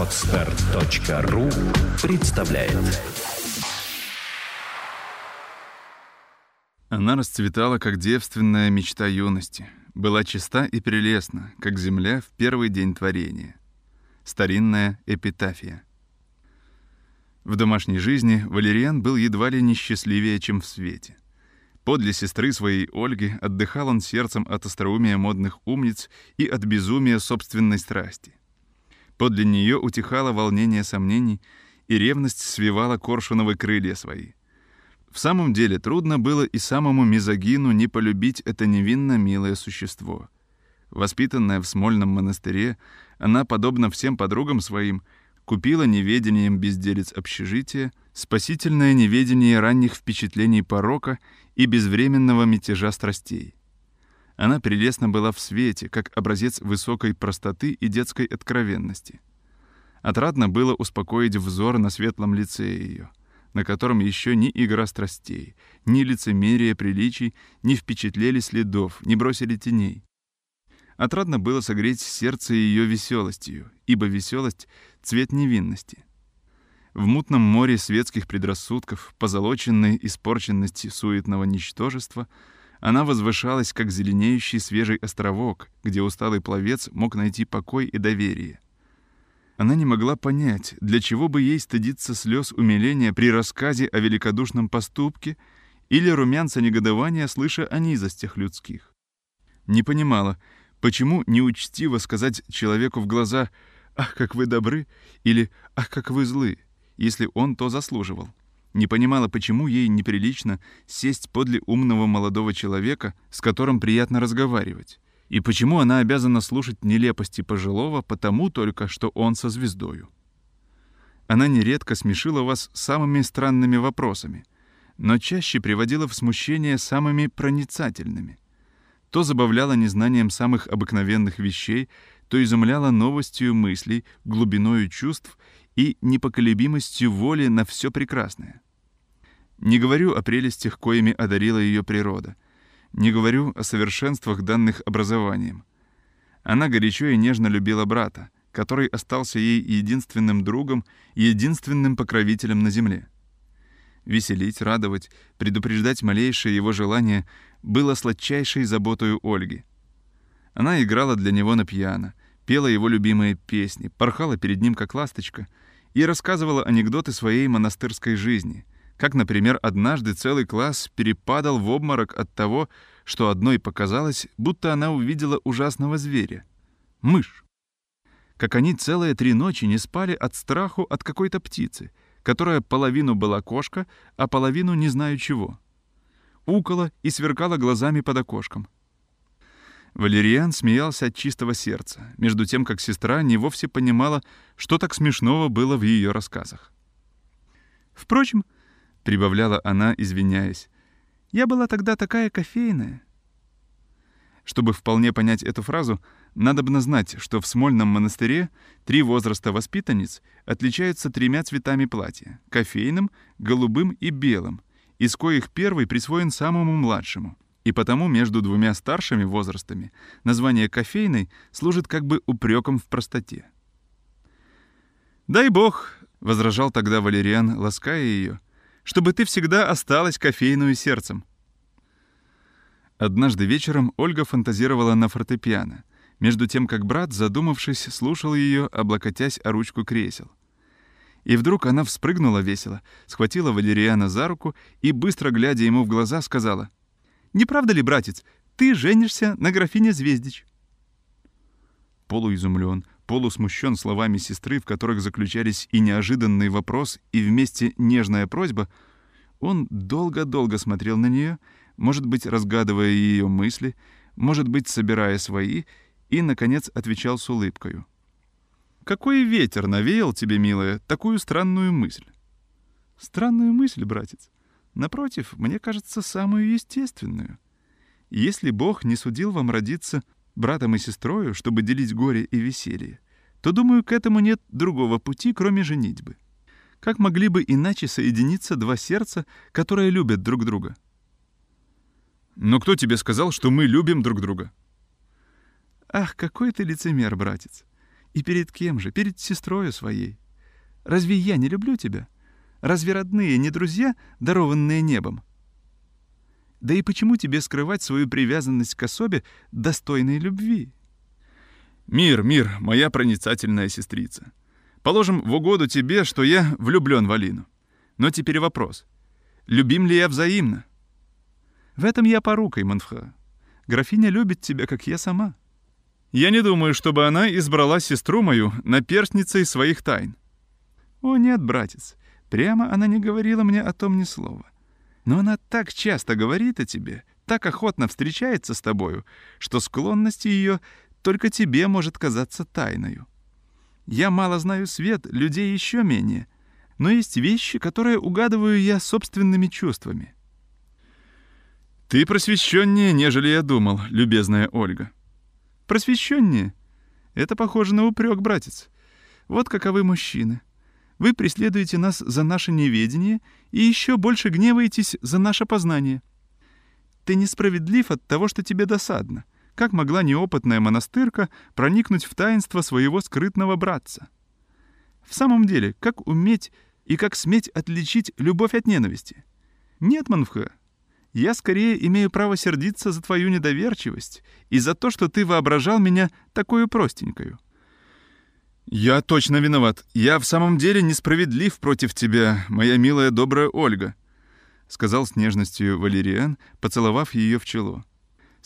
Отстар.ру представляет Она расцветала, как девственная мечта юности, была чиста и прелестна, как земля в первый день творения. Старинная эпитафия. В домашней жизни Валериан был едва ли не счастливее, чем в свете. Подле сестры своей Ольги отдыхал он сердцем от остроумия модных умниц и от безумия собственной страсти. Подле нее утихало волнение сомнений, и ревность свивала коршуновы крылья свои. В самом деле трудно было и самому мизогину не полюбить это невинно милое существо. Воспитанная в Смольном монастыре, она, подобно всем подругам своим, купила неведением безделец общежития, спасительное неведение ранних впечатлений порока и безвременного мятежа страстей. Она прелестна была в свете, как образец высокой простоты и детской откровенности. Отрадно было успокоить взор на светлом лице ее, на котором еще ни игра страстей, ни лицемерие приличий не впечатлели следов, не бросили теней. Отрадно было согреть сердце ее веселостью, ибо веселость — цвет невинности. В мутном море светских предрассудков, позолоченной испорченности суетного ничтожества, она возвышалась, как зеленеющий свежий островок, где усталый пловец мог найти покой и доверие. Она не могла понять, для чего бы ей стыдиться слез умиления при рассказе о великодушном поступке или румянца негодования, слыша о низостях людских. Не понимала, Почему неучтиво сказать человеку в глаза «Ах, как вы добры!» или «Ах, как вы злы!», если он то заслуживал? Не понимала, почему ей неприлично сесть подле умного молодого человека, с которым приятно разговаривать, и почему она обязана слушать нелепости пожилого потому только, что он со звездою. Она нередко смешила вас самыми странными вопросами, но чаще приводила в смущение самыми проницательными — то забавляла незнанием самых обыкновенных вещей, то изумляла новостью мыслей, глубиною чувств и непоколебимостью воли на все прекрасное. Не говорю о прелестях, коими одарила ее природа. Не говорю о совершенствах, данных образованием. Она горячо и нежно любила брата, который остался ей единственным другом и единственным покровителем на земле. Веселить, радовать, предупреждать малейшее его желание было сладчайшей заботою Ольги. Она играла для него на пиано, пела его любимые песни, порхала перед ним как ласточка и рассказывала анекдоты своей монастырской жизни, как, например, однажды целый класс перепадал в обморок от того, что одной показалось, будто она увидела ужасного зверя — мышь. Как они целые три ночи не спали от страху от какой-то птицы, которая половину была кошка, а половину не знаю чего — укала и сверкала глазами под окошком. Валериан смеялся от чистого сердца, между тем, как сестра не вовсе понимала, что так смешного было в ее рассказах. «Впрочем», — прибавляла она, извиняясь, — «я была тогда такая кофейная». Чтобы вполне понять эту фразу, надо бы знать, что в Смольном монастыре три возраста воспитанниц отличаются тремя цветами платья — кофейным, голубым и белым — из коих первый присвоен самому младшему. И потому между двумя старшими возрастами название кофейной служит как бы упреком в простоте. «Дай бог», — возражал тогда Валериан, лаская ее, «чтобы ты всегда осталась кофейную сердцем». Однажды вечером Ольга фантазировала на фортепиано, между тем как брат, задумавшись, слушал ее, облокотясь о ручку кресел. И вдруг она вспрыгнула весело, схватила Валериана за руку и, быстро глядя ему в глаза, сказала, «Не правда ли, братец, ты женишься на графине Звездич?» Полуизумлен, полусмущен словами сестры, в которых заключались и неожиданный вопрос, и вместе нежная просьба, он долго-долго смотрел на нее, может быть, разгадывая ее мысли, может быть, собирая свои, и, наконец, отвечал с улыбкою. Какой ветер навеял тебе, милая, такую странную мысль? Странную мысль, братец. Напротив, мне кажется, самую естественную. Если Бог не судил вам родиться братом и сестрою, чтобы делить горе и веселье, то, думаю, к этому нет другого пути, кроме женитьбы. Как могли бы иначе соединиться два сердца, которые любят друг друга? Но кто тебе сказал, что мы любим друг друга? Ах, какой ты лицемер, братец. И перед кем же? Перед сестрою своей. Разве я не люблю тебя? Разве родные не друзья, дарованные небом? Да и почему тебе скрывать свою привязанность к особе, достойной любви? Мир, мир, моя проницательная сестрица. Положим в угоду тебе, что я влюблен в Алину. Но теперь вопрос. Любим ли я взаимно? В этом я порукой, Манфха. Графиня любит тебя, как я сама. Я не думаю, чтобы она избрала сестру мою наперстницей своих тайн. О нет, братец, прямо она не говорила мне о том ни слова. Но она так часто говорит о тебе, так охотно встречается с тобою, что склонность ее только тебе может казаться тайною. Я мало знаю свет, людей еще менее, но есть вещи, которые угадываю я собственными чувствами. Ты просвещеннее, нежели я думал, любезная Ольга. Просвещеннее? Это похоже на упрек, братец. Вот каковы мужчины. Вы преследуете нас за наше неведение и еще больше гневаетесь за наше познание. Ты несправедлив от того, что тебе досадно. Как могла неопытная монастырка проникнуть в таинство своего скрытного братца? В самом деле, как уметь и как сметь отличить любовь от ненависти? Нет, Манфха, я скорее имею право сердиться за твою недоверчивость и за то, что ты воображал меня такую простенькою. «Я точно виноват. Я в самом деле несправедлив против тебя, моя милая добрая Ольга», — сказал с нежностью Валериан, поцеловав ее в чело.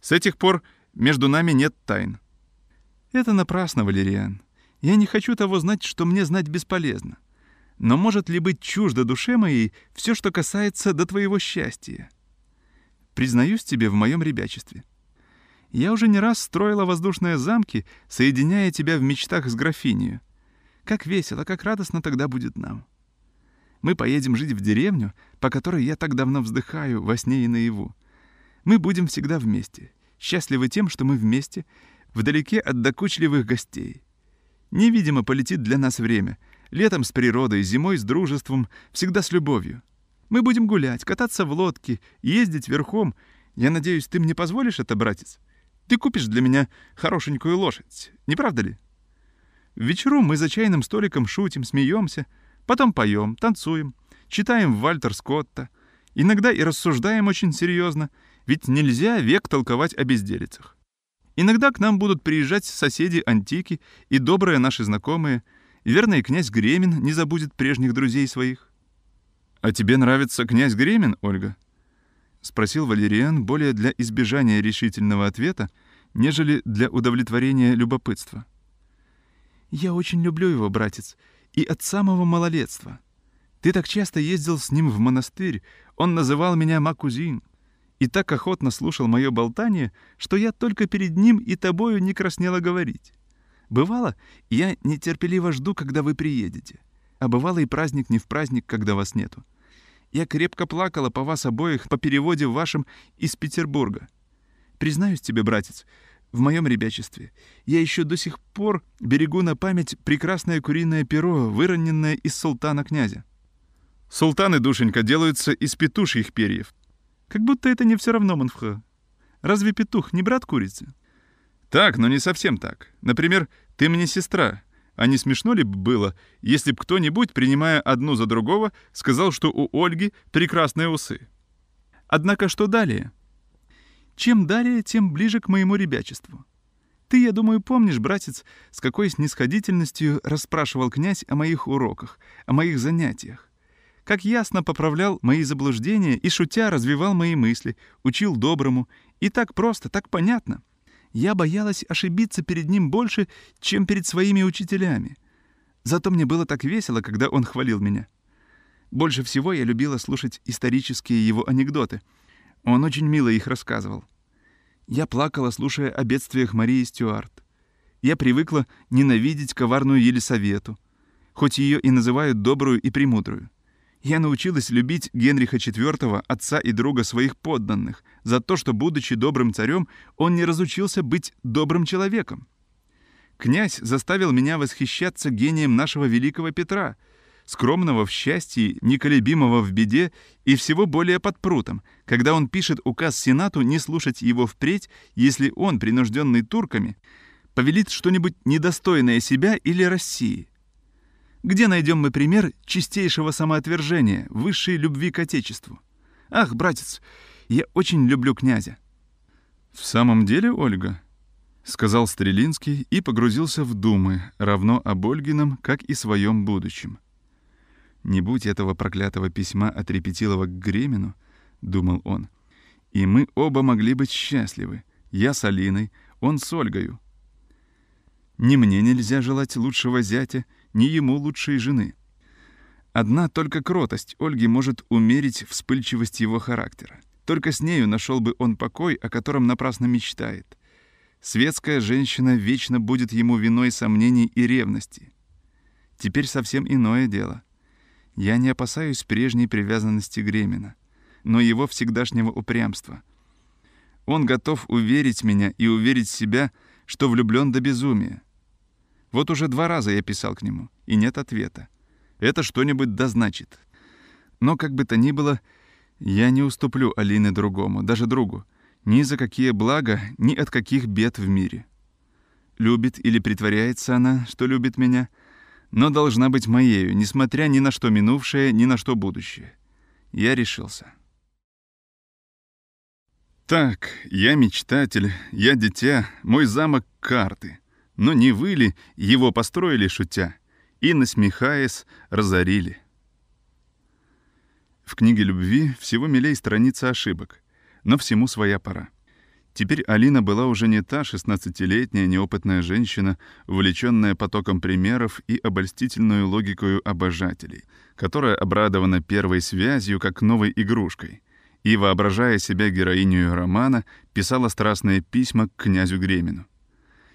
«С этих пор между нами нет тайн». «Это напрасно, Валериан. Я не хочу того знать, что мне знать бесполезно. Но может ли быть чуждо душе моей все, что касается до твоего счастья? Признаюсь тебе в моем ребячестве. Я уже не раз строила воздушные замки, соединяя тебя в мечтах с графинью. Как весело, как радостно тогда будет нам. Мы поедем жить в деревню, по которой я так давно вздыхаю во сне и наяву. Мы будем всегда вместе, счастливы тем, что мы вместе, вдалеке от докучливых гостей. Невидимо полетит для нас время, летом с природой, зимой с дружеством, всегда с любовью. Мы будем гулять, кататься в лодке, ездить верхом. Я надеюсь, ты мне позволишь это, братец?» Ты купишь для меня хорошенькую лошадь, не правда ли? Вечеру мы за чайным столиком шутим, смеемся, потом поем, танцуем, читаем Вальтер Скотта, иногда и рассуждаем очень серьезно, ведь нельзя век толковать о безделицах. Иногда к нам будут приезжать соседи антики и добрые наши знакомые, верный князь Гремин не забудет прежних друзей своих. «А тебе нравится князь Гремин, Ольга?» — спросил Валериан более для избежания решительного ответа, нежели для удовлетворения любопытства. «Я очень люблю его, братец, и от самого малолетства. Ты так часто ездил с ним в монастырь, он называл меня Макузин, и так охотно слушал мое болтание, что я только перед ним и тобою не краснела говорить. Бывало, я нетерпеливо жду, когда вы приедете, а бывало и праздник не в праздник, когда вас нету. Я крепко плакала по вас обоих по переводе вашем из Петербурга. Признаюсь тебе, братец, в моем ребячестве я еще до сих пор берегу на память прекрасное куриное перо, выроненное из султана князя. Султаны, душенька, делаются из петушьих перьев. Как будто это не все равно, Манфха. Разве петух не брат курицы? Так, но не совсем так. Например, ты мне сестра, а не смешно ли было, если б кто-нибудь, принимая одну за другого, сказал, что у Ольги прекрасные усы? Однако что далее? Чем далее, тем ближе к моему ребячеству. Ты, я думаю, помнишь, братец, с какой снисходительностью расспрашивал князь о моих уроках, о моих занятиях. Как ясно поправлял мои заблуждения и, шутя, развивал мои мысли, учил доброму, и так просто, так понятно — я боялась ошибиться перед ним больше, чем перед своими учителями. Зато мне было так весело, когда он хвалил меня. Больше всего я любила слушать исторические его анекдоты. Он очень мило их рассказывал. Я плакала, слушая о бедствиях Марии Стюарт. Я привыкла ненавидеть коварную Елисавету, хоть ее и называют добрую и премудрую. Я научилась любить Генриха IV, отца и друга своих подданных, за то, что, будучи добрым царем, он не разучился быть добрым человеком. Князь заставил меня восхищаться гением нашего великого Петра, скромного в счастье, неколебимого в беде и всего более под прутом, когда он пишет указ Сенату не слушать его впредь, если он, принужденный турками, повелит что-нибудь недостойное себя или России. Где найдем мы пример чистейшего самоотвержения, высшей любви к Отечеству? Ах, братец, я очень люблю князя. В самом деле, Ольга, — сказал Стрелинский и погрузился в думы, равно об Ольгином, как и своем будущем. «Не будь этого проклятого письма от Репетилова к Гремину», — думал он, — «и мы оба могли быть счастливы, я с Алиной, он с Ольгою. Ни мне нельзя желать лучшего зятя, ни ему лучшей жены. Одна только кротость Ольги может умерить вспыльчивость его характера. Только с нею нашел бы он покой, о котором напрасно мечтает. Светская женщина вечно будет ему виной сомнений и ревности. Теперь совсем иное дело. Я не опасаюсь прежней привязанности Гремина, но его всегдашнего упрямства. Он готов уверить меня и уверить себя, что влюблен до безумия. Вот уже два раза я писал к нему, и нет ответа. Это что-нибудь дозначит. Но как бы то ни было, я не уступлю Алины другому, даже другу, ни за какие блага, ни от каких бед в мире. Любит или притворяется она, что любит меня, но должна быть моею, несмотря ни на что минувшее, ни на что будущее. Я решился. Так, я мечтатель, я дитя, мой замок — карты. Но не вы ли его построили, шутя, и, насмехаясь, разорили? В книге любви всего милей страница ошибок, но всему своя пора. Теперь Алина была уже не та шестнадцатилетняя неопытная женщина, увлеченная потоком примеров и обольстительную логикою обожателей, которая обрадована первой связью как новой игрушкой и, воображая себя героиней романа, писала страстные письма к князю Гремину.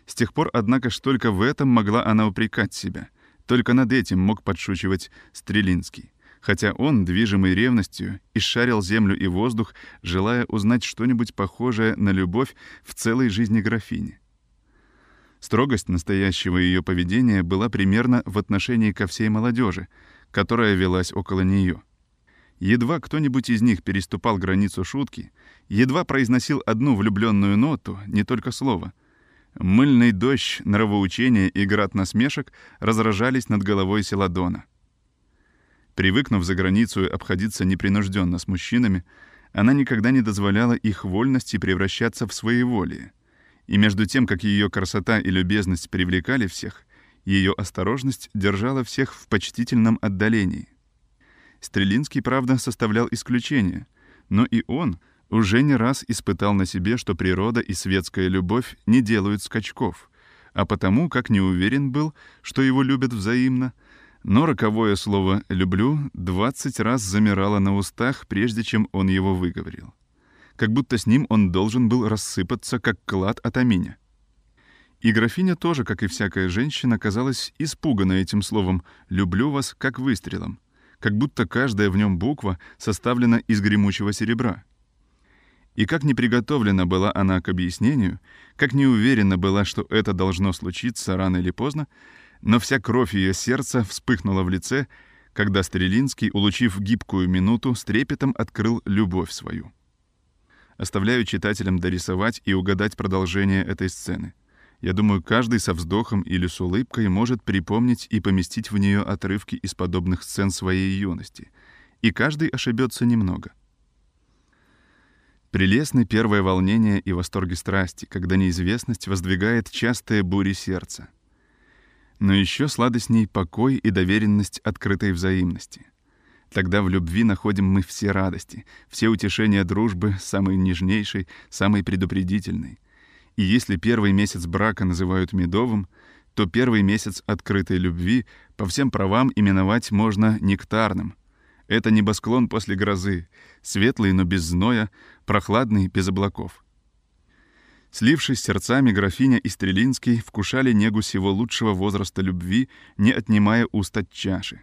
С тех пор, однако, ж только в этом могла она упрекать себя. Только над этим мог подшучивать Стрелинский хотя он, движимый ревностью, исшарил землю и воздух, желая узнать что-нибудь похожее на любовь в целой жизни графини. Строгость настоящего ее поведения была примерно в отношении ко всей молодежи, которая велась около нее. Едва кто-нибудь из них переступал границу шутки, едва произносил одну влюбленную ноту, не только слово. Мыльный дождь, нравоучения и град насмешек разражались над головой Селадона. Привыкнув за границу обходиться непринужденно с мужчинами, она никогда не дозволяла их вольности превращаться в своеволие. И между тем, как ее красота и любезность привлекали всех, ее осторожность держала всех в почтительном отдалении. Стрелинский, правда, составлял исключение, но и он уже не раз испытал на себе, что природа и светская любовь не делают скачков, а потому, как не уверен был, что его любят взаимно, но роковое слово «люблю» двадцать раз замирало на устах, прежде чем он его выговорил. Как будто с ним он должен был рассыпаться, как клад от аминя. И графиня тоже, как и всякая женщина, казалась испугана этим словом «люблю вас» как выстрелом, как будто каждая в нем буква составлена из гремучего серебра. И как не приготовлена была она к объяснению, как не уверена была, что это должно случиться рано или поздно, но вся кровь ее сердца вспыхнула в лице, когда Стрелинский, улучив гибкую минуту, с трепетом открыл любовь свою. Оставляю читателям дорисовать и угадать продолжение этой сцены. Я думаю, каждый со вздохом или с улыбкой может припомнить и поместить в нее отрывки из подобных сцен своей юности. И каждый ошибется немного. Прелестны первое волнение и восторги страсти, когда неизвестность воздвигает частые бури сердца — но еще сладостней покой и доверенность открытой взаимности. Тогда в любви находим мы все радости, все утешения дружбы, самой нежнейшей, самой предупредительной. И если первый месяц брака называют медовым, то первый месяц открытой любви по всем правам именовать можно нектарным. Это небосклон после грозы, светлый, но без зноя, прохладный, без облаков — Слившись сердцами, графиня и Стрелинский вкушали негу сего лучшего возраста любви, не отнимая уст от чаши.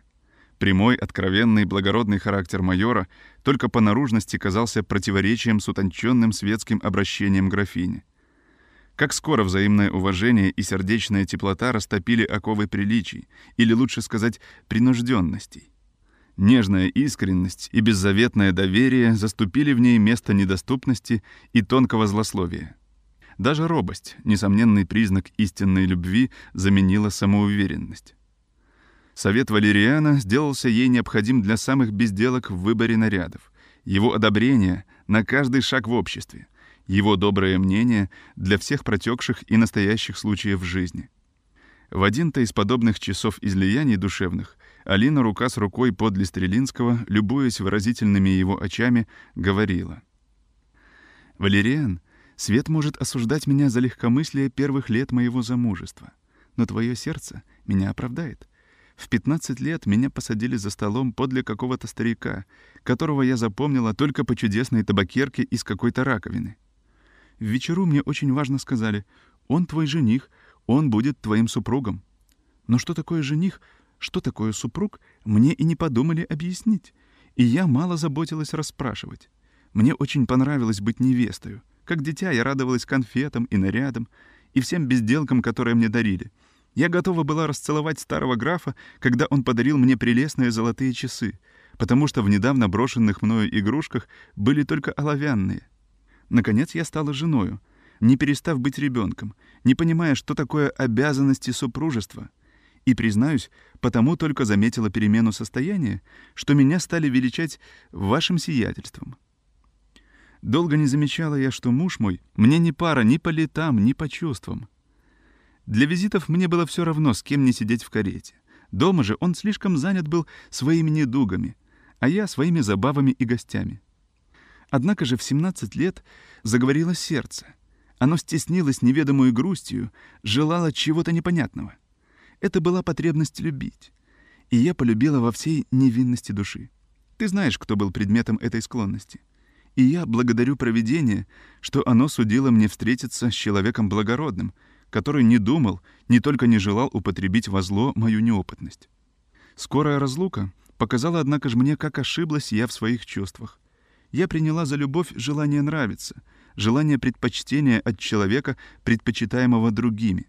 Прямой, откровенный, благородный характер майора только по наружности казался противоречием с утонченным светским обращением графини. Как скоро взаимное уважение и сердечная теплота растопили оковы приличий, или лучше сказать, принужденностей. Нежная искренность и беззаветное доверие заступили в ней место недоступности и тонкого злословия. Даже робость, несомненный признак истинной любви, заменила самоуверенность. Совет Валериана сделался ей необходим для самых безделок в выборе нарядов, его одобрение на каждый шаг в обществе, его доброе мнение для всех протекших и настоящих случаев жизни. В один-то из подобных часов излияний душевных Алина рука с рукой подле Стрелинского, любуясь выразительными его очами, говорила. «Валериан, свет может осуждать меня за легкомыслие первых лет моего замужества, но твое сердце меня оправдает. В 15 лет меня посадили за столом подле какого-то старика, которого я запомнила только по чудесной табакерке из какой-то раковины. В вечеру мне очень важно сказали, он твой жених, он будет твоим супругом. Но что такое жених, что такое супруг, мне и не подумали объяснить. И я мало заботилась расспрашивать. Мне очень понравилось быть невестою. Как дитя я радовалась конфетам и нарядам, и всем безделкам, которые мне дарили. Я готова была расцеловать старого графа, когда он подарил мне прелестные золотые часы, потому что в недавно брошенных мною игрушках были только оловянные. Наконец я стала женою — не перестав быть ребенком, не понимая, что такое обязанности супружества. И, признаюсь, потому только заметила перемену состояния, что меня стали величать вашим сиятельством. Долго не замечала я, что муж мой мне не пара ни по летам, ни по чувствам. Для визитов мне было все равно, с кем не сидеть в карете. Дома же он слишком занят был своими недугами, а я своими забавами и гостями. Однако же в 17 лет заговорило сердце — оно стеснилось неведомую грустью, желало чего-то непонятного. Это была потребность любить. И я полюбила во всей невинности души. Ты знаешь, кто был предметом этой склонности. И я благодарю провидение, что оно судило мне встретиться с человеком благородным, который не думал, не только не желал употребить во зло мою неопытность. Скорая разлука показала, однако же, мне, как ошиблась я в своих чувствах. Я приняла за любовь желание нравиться — желание предпочтения от человека, предпочитаемого другими.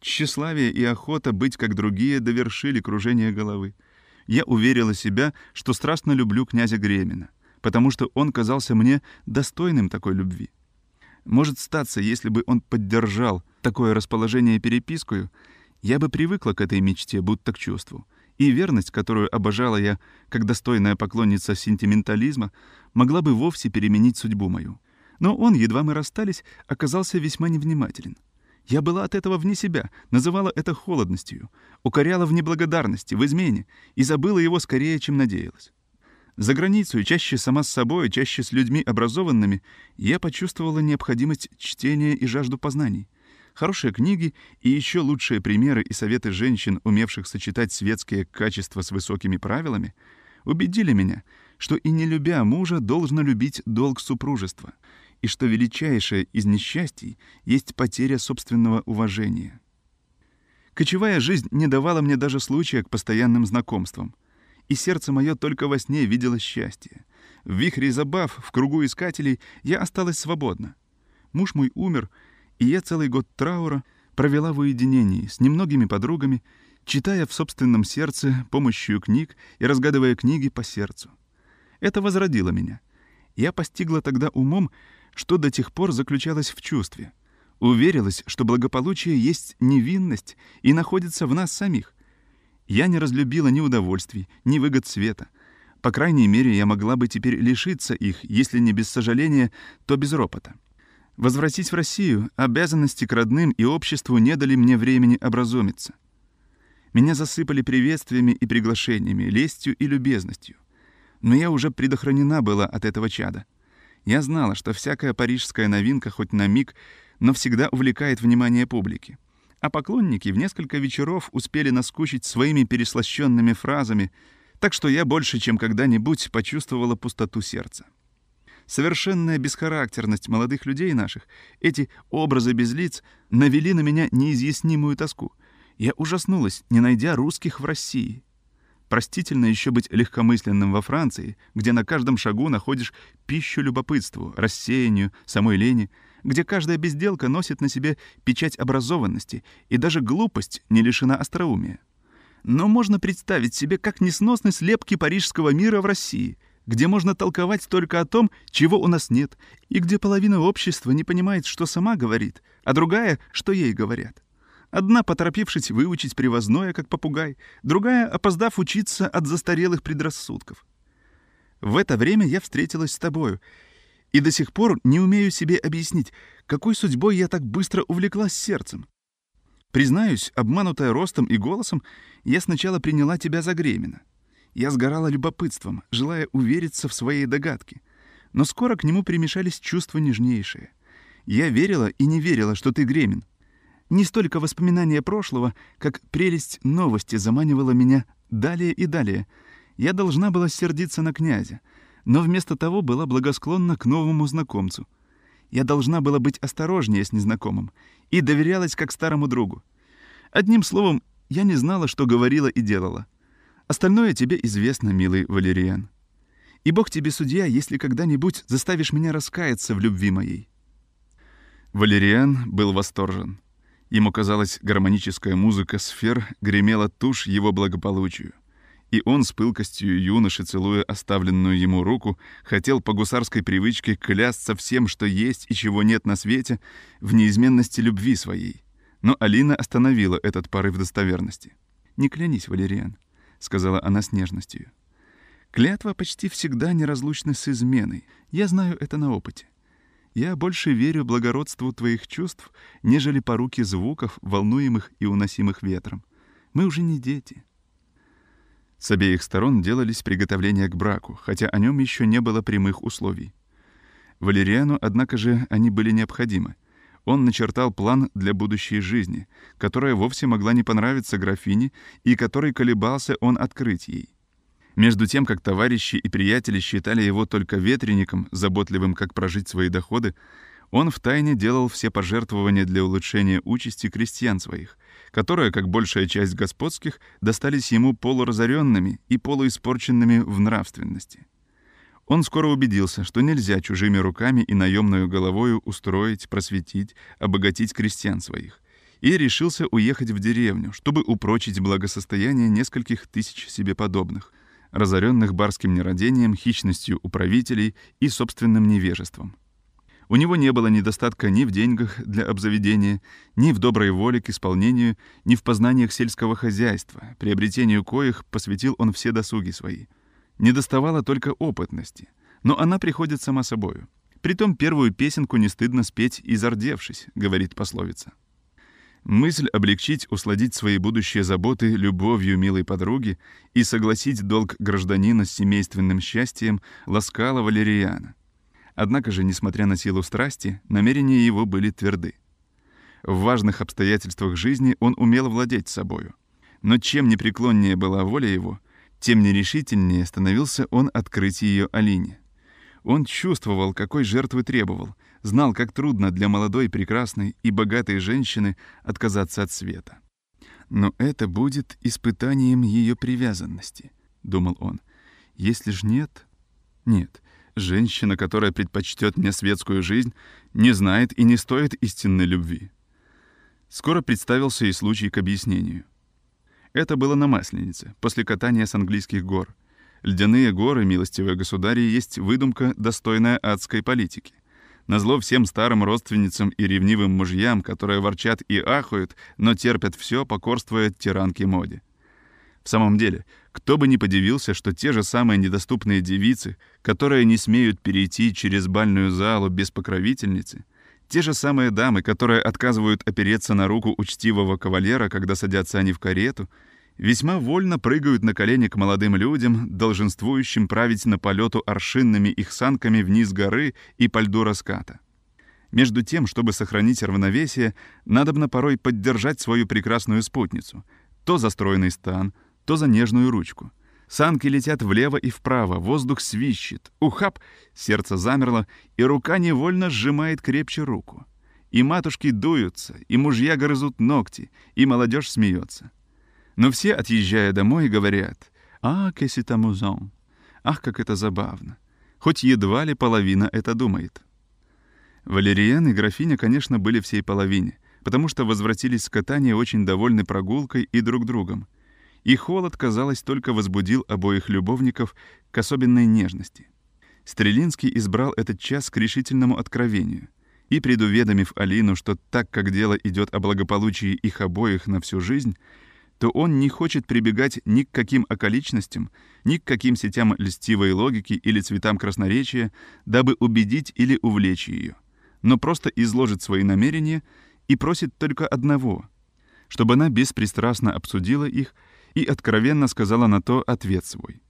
Тщеславие и охота быть как другие довершили кружение головы. Я уверила себя, что страстно люблю князя Гремина, потому что он казался мне достойным такой любви. Может статься, если бы он поддержал такое расположение перепискую, я бы привыкла к этой мечте, будто к чувству, и верность, которую обожала я, как достойная поклонница сентиментализма, могла бы вовсе переменить судьбу мою. Но он, едва мы расстались, оказался весьма невнимателен. Я была от этого вне себя, называла это холодностью, укоряла в неблагодарности, в измене, и забыла его скорее, чем надеялась. За границу, чаще сама с собой, чаще с людьми образованными, я почувствовала необходимость чтения и жажду познаний. Хорошие книги и еще лучшие примеры и советы женщин, умевших сочетать светские качества с высокими правилами, убедили меня, что и не любя мужа, должно любить долг супружества — и что величайшее из несчастий есть потеря собственного уважения. Кочевая жизнь не давала мне даже случая к постоянным знакомствам, и сердце мое только во сне видело счастье. В вихре забав, в кругу искателей, я осталась свободна. Муж мой умер, и я целый год траура провела в уединении с немногими подругами, читая в собственном сердце помощью книг и разгадывая книги по сердцу. Это возродило меня. Я постигла тогда умом, что до тех пор заключалось в чувстве. Уверилась, что благополучие есть невинность и находится в нас самих. Я не разлюбила ни удовольствий, ни выгод света. По крайней мере, я могла бы теперь лишиться их, если не без сожаления, то без ропота. Возвратись в Россию, обязанности к родным и обществу не дали мне времени образумиться. Меня засыпали приветствиями и приглашениями, лестью и любезностью. Но я уже предохранена была от этого чада. Я знала, что всякая парижская новинка хоть на миг, но всегда увлекает внимание публики. А поклонники в несколько вечеров успели наскучить своими переслащенными фразами, так что я больше, чем когда-нибудь, почувствовала пустоту сердца. Совершенная бесхарактерность молодых людей наших, эти образы без лиц, навели на меня неизъяснимую тоску. Я ужаснулась, не найдя русских в России. Простительно еще быть легкомысленным во Франции, где на каждом шагу находишь пищу любопытству, рассеянию, самой лени, где каждая безделка носит на себе печать образованности, и даже глупость не лишена остроумия. Но можно представить себе, как несносны слепки парижского мира в России, где можно толковать только о том, чего у нас нет, и где половина общества не понимает, что сама говорит, а другая, что ей говорят. Одна, поторопившись выучить привозное, как попугай, другая, опоздав учиться от застарелых предрассудков. В это время я встретилась с тобою, и до сих пор не умею себе объяснить, какой судьбой я так быстро увлеклась сердцем. Признаюсь, обманутая ростом и голосом, я сначала приняла тебя за Гремина. Я сгорала любопытством, желая увериться в своей догадке. Но скоро к нему примешались чувства нежнейшие. Я верила и не верила, что ты Гремин. Не столько воспоминания прошлого, как прелесть новости заманивала меня далее и далее. Я должна была сердиться на князя, но вместо того была благосклонна к новому знакомцу. Я должна была быть осторожнее с незнакомым и доверялась как старому другу. Одним словом, я не знала, что говорила и делала. Остальное тебе известно, милый Валериан. И Бог тебе судья, если когда-нибудь заставишь меня раскаяться в любви моей». Валериан был восторжен. Ему казалось, гармоническая музыка сфер гремела тушь его благополучию. И он с пылкостью юноши, целуя оставленную ему руку, хотел по гусарской привычке клясться всем, что есть и чего нет на свете, в неизменности любви своей. Но Алина остановила этот порыв достоверности. «Не клянись, Валериан», — сказала она с нежностью. «Клятва почти всегда неразлучна с изменой. Я знаю это на опыте. Я больше верю благородству твоих чувств, нежели поруки звуков, волнуемых и уносимых ветром. Мы уже не дети». С обеих сторон делались приготовления к браку, хотя о нем еще не было прямых условий. Валериану, однако же, они были необходимы — он начертал план для будущей жизни, которая вовсе могла не понравиться графине и который колебался он открыть ей. Между тем, как товарищи и приятели считали его только ветреником, заботливым, как прожить свои доходы, он втайне делал все пожертвования для улучшения участи крестьян своих, которые, как большая часть господских, достались ему полуразоренными и полуиспорченными в нравственности. Он скоро убедился, что нельзя чужими руками и наемную головою устроить, просветить, обогатить крестьян своих, и решился уехать в деревню, чтобы упрочить благосостояние нескольких тысяч себе подобных, разоренных барским нерадением, хищностью управителей и собственным невежеством. У него не было недостатка ни в деньгах для обзаведения, ни в доброй воле к исполнению, ни в познаниях сельского хозяйства, приобретению коих посвятил он все досуги свои — не доставало только опытности, но она приходит сама собою. Притом первую песенку не стыдно спеть изордевшись, говорит пословица. Мысль облегчить, усладить свои будущие заботы любовью милой подруги и согласить долг гражданина с семейственным счастьем ласкала Валериана. Однако же, несмотря на силу страсти, намерения его были тверды. В важных обстоятельствах жизни он умел владеть собою. Но чем непреклоннее была воля его — тем нерешительнее становился он открыть ее Алине. Он чувствовал, какой жертвы требовал, знал, как трудно для молодой, прекрасной и богатой женщины отказаться от света. «Но это будет испытанием ее привязанности», — думал он. «Если ж нет...» «Нет, женщина, которая предпочтет мне светскую жизнь, не знает и не стоит истинной любви». Скоро представился и случай к объяснению. Это было на Масленице, после катания с английских гор. Ледяные горы, милостивые государи, есть выдумка, достойная адской политики. Назло всем старым родственницам и ревнивым мужьям, которые ворчат и ахают, но терпят все, покорствуя тиранке моде. В самом деле, кто бы ни подивился, что те же самые недоступные девицы, которые не смеют перейти через бальную залу без покровительницы, те же самые дамы, которые отказывают опереться на руку учтивого кавалера, когда садятся они в карету, весьма вольно прыгают на колени к молодым людям, долженствующим править на полету аршинными их санками вниз горы и по льду раската. Между тем, чтобы сохранить равновесие, надобно порой поддержать свою прекрасную спутницу, то за стройный стан, то за нежную ручку — Санки летят влево и вправо, воздух свищет. Ухап! Сердце замерло, и рука невольно сжимает крепче руку. И матушки дуются, и мужья грызут ногти, и молодежь смеется. Но все, отъезжая домой, говорят «А, кэси тамузон! Ах, как это забавно!» Хоть едва ли половина это думает. Валериан и графиня, конечно, были всей половине, потому что возвратились с катания очень довольны прогулкой и друг другом — и холод, казалось, только возбудил обоих любовников к особенной нежности. Стрелинский избрал этот час к решительному откровению и, предуведомив Алину, что так как дело идет о благополучии их обоих на всю жизнь, то он не хочет прибегать ни к каким околичностям, ни к каким сетям льстивой логики или цветам красноречия, дабы убедить или увлечь ее, но просто изложит свои намерения и просит только одного — чтобы она беспристрастно обсудила их и откровенно сказала на то ответ свой.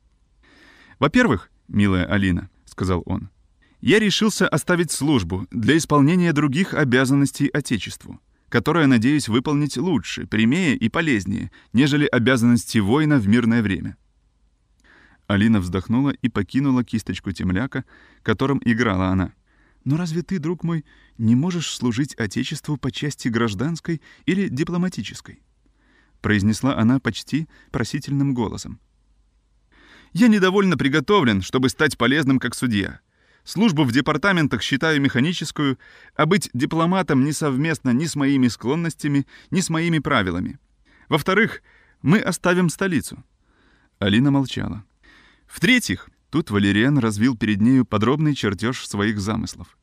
«Во-первых, милая Алина», — сказал он, — «я решился оставить службу для исполнения других обязанностей Отечеству, которые надеюсь выполнить лучше, прямее и полезнее, нежели обязанности воина в мирное время». Алина вздохнула и покинула кисточку темляка, которым играла она. «Но разве ты, друг мой, не можешь служить Отечеству по части гражданской или дипломатической?» произнесла она почти просительным голосом. «Я недовольно приготовлен, чтобы стать полезным как судья. Службу в департаментах считаю механическую, а быть дипломатом не совместно ни с моими склонностями, ни с моими правилами. Во-вторых, мы оставим столицу». Алина молчала. «В-третьих, тут Валериан развил перед нею подробный чертеж своих замыслов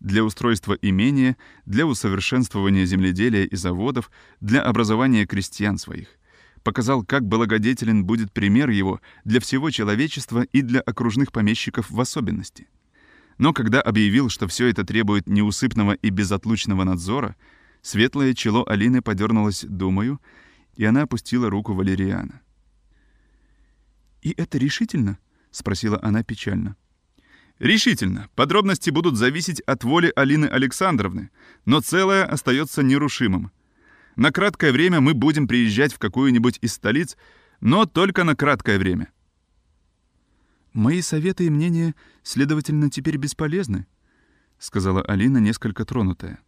для устройства имения, для усовершенствования земледелия и заводов, для образования крестьян своих. Показал, как благодетелен будет пример его для всего человечества и для окружных помещиков в особенности. Но когда объявил, что все это требует неусыпного и безотлучного надзора, светлое чело Алины подернулось думаю, и она опустила руку Валериана. «И это решительно?» — спросила она печально. Решительно. Подробности будут зависеть от воли Алины Александровны, но целое остается нерушимым. На краткое время мы будем приезжать в какую-нибудь из столиц, но только на краткое время. «Мои советы и мнения, следовательно, теперь бесполезны», — сказала Алина, несколько тронутая.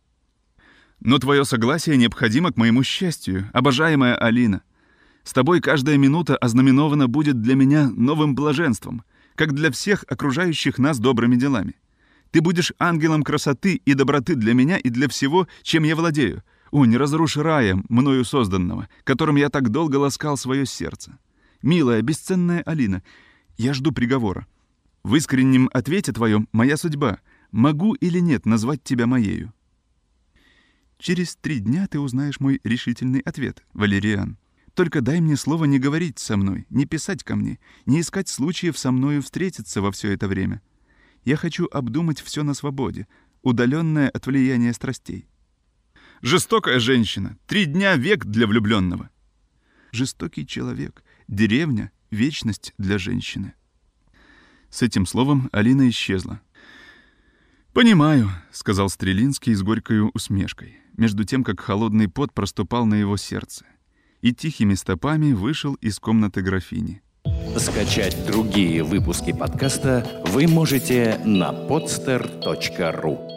«Но твое согласие необходимо к моему счастью, обожаемая Алина. С тобой каждая минута ознаменована будет для меня новым блаженством — как для всех окружающих нас добрыми делами. Ты будешь ангелом красоты и доброты для меня и для всего, чем я владею. О, не разруши рая, мною созданного, которым я так долго ласкал свое сердце. Милая, бесценная Алина, я жду приговора. В искреннем ответе твоем моя судьба. Могу или нет назвать тебя моею? Через три дня ты узнаешь мой решительный ответ, Валериан. Только дай мне слово не говорить со мной, не писать ко мне, не искать случаев со мною встретиться во все это время. Я хочу обдумать все на свободе, удаленное от влияния страстей. Жестокая женщина, три дня век для влюбленного. Жестокий человек, деревня, вечность для женщины. С этим словом Алина исчезла. «Понимаю», — сказал Стрелинский с горькой усмешкой, между тем, как холодный пот проступал на его сердце и тихими стопами вышел из комнаты графини. Скачать другие выпуски подкаста вы можете на podster.ru